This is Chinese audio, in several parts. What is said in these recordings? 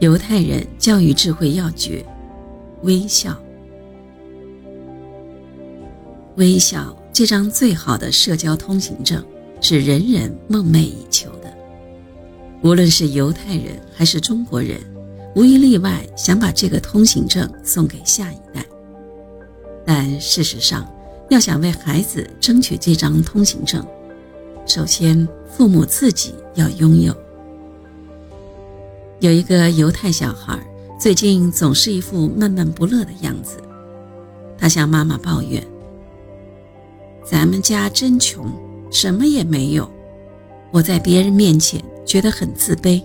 犹太人教育智慧要诀：微笑。微笑这张最好的社交通行证，是人人梦寐以求的。无论是犹太人还是中国人，无一例外想把这个通行证送给下一代。但事实上，要想为孩子争取这张通行证，首先父母自己要拥有。有一个犹太小孩，最近总是一副闷闷不乐的样子。他向妈妈抱怨：“咱们家真穷，什么也没有，我在别人面前觉得很自卑。”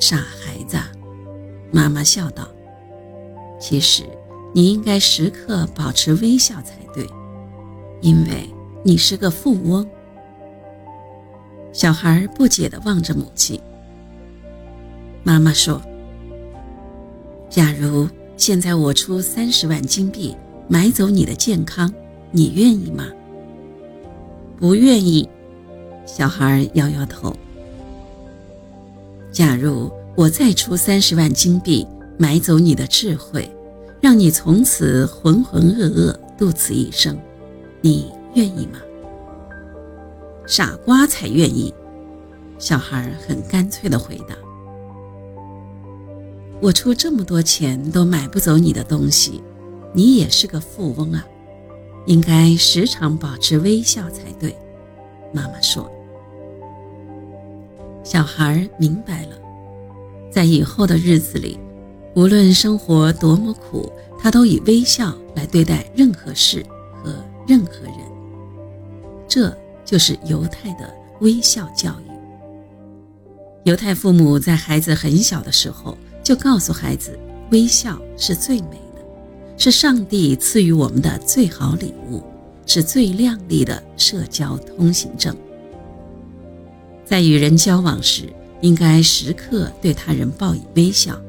傻孩子，妈妈笑道：“其实你应该时刻保持微笑才对，因为你是个富翁。”小孩不解地望着母亲。妈妈说：“假如现在我出三十万金币买走你的健康，你愿意吗？”不愿意。小孩摇摇头。假如我再出三十万金币买走你的智慧，让你从此浑浑噩噩度此一生，你愿意吗？傻瓜才愿意。小孩很干脆地回答。我出这么多钱都买不走你的东西，你也是个富翁啊，应该时常保持微笑才对。妈妈说。小孩明白了，在以后的日子里，无论生活多么苦，他都以微笑来对待任何事和任何人。这就是犹太的微笑教育。犹太父母在孩子很小的时候。就告诉孩子，微笑是最美的，是上帝赐予我们的最好礼物，是最亮丽的社交通行证。在与人交往时，应该时刻对他人报以微笑。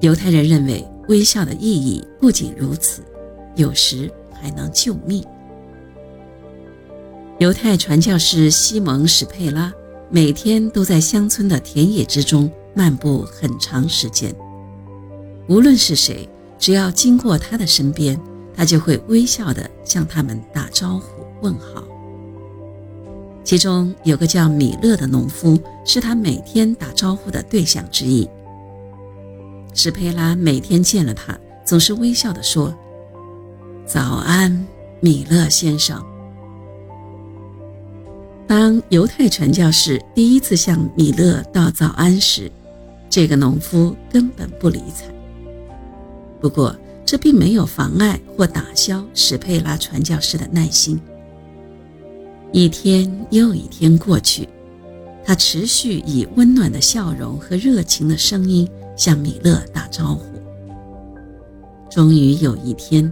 犹太人认为，微笑的意义不仅如此，有时还能救命。犹太传教士西蒙·史佩拉每天都在乡村的田野之中。漫步很长时间，无论是谁，只要经过他的身边，他就会微笑地向他们打招呼问好。其中有个叫米勒的农夫，是他每天打招呼的对象之一。史佩拉每天见了他，总是微笑地说：“早安，米勒先生。”当犹太传教士第一次向米勒道早安时，这个农夫根本不理睬。不过，这并没有妨碍或打消史佩拉传教士的耐心。一天又一天过去，他持续以温暖的笑容和热情的声音向米勒打招呼。终于有一天，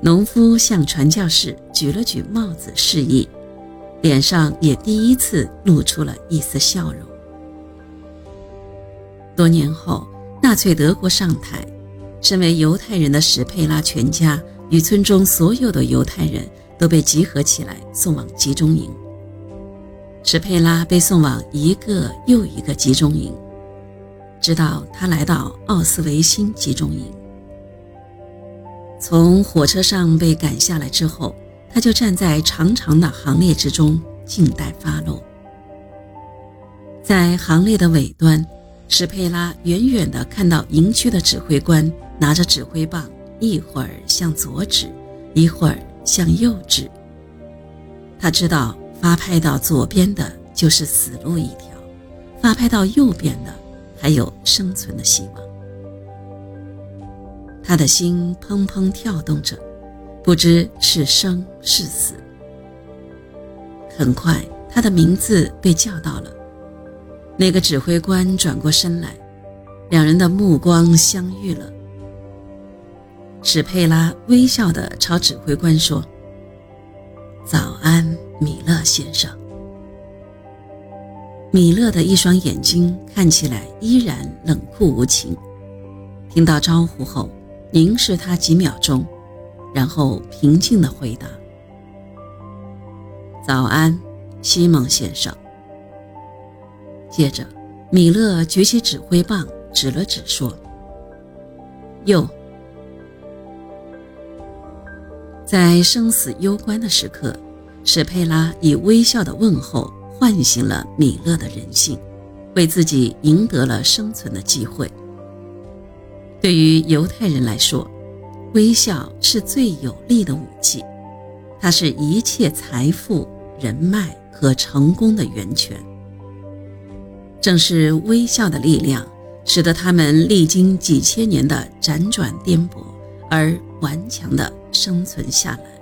农夫向传教士举了举帽子示意，脸上也第一次露出了一丝笑容。多年后，纳粹德国上台，身为犹太人的史佩拉全家与村中所有的犹太人都被集合起来送往集中营。史佩拉被送往一个又一个集中营，直到他来到奥斯维辛集中营。从火车上被赶下来之后，他就站在长长的行列之中，静待发落。在行列的尾端。史佩拉远远地看到营区的指挥官拿着指挥棒，一会儿向左指，一会儿向右指。他知道发拍到左边的就是死路一条，发拍到右边的还有生存的希望。他的心砰砰跳动着，不知是生是死。很快，他的名字被叫到了。那个指挥官转过身来，两人的目光相遇了。史佩拉微笑地朝指挥官说：“早安，米勒先生。”米勒的一双眼睛看起来依然冷酷无情，听到招呼后凝视他几秒钟，然后平静地回答：“早安，西蒙先生。”接着，米勒举起指挥棒，指了指，说：“右。”在生死攸关的时刻，史佩拉以微笑的问候唤醒了米勒的人性，为自己赢得了生存的机会。对于犹太人来说，微笑是最有力的武器，它是一切财富、人脉和成功的源泉。正是微笑的力量，使得他们历经几千年的辗转颠簸而顽强地生存下来。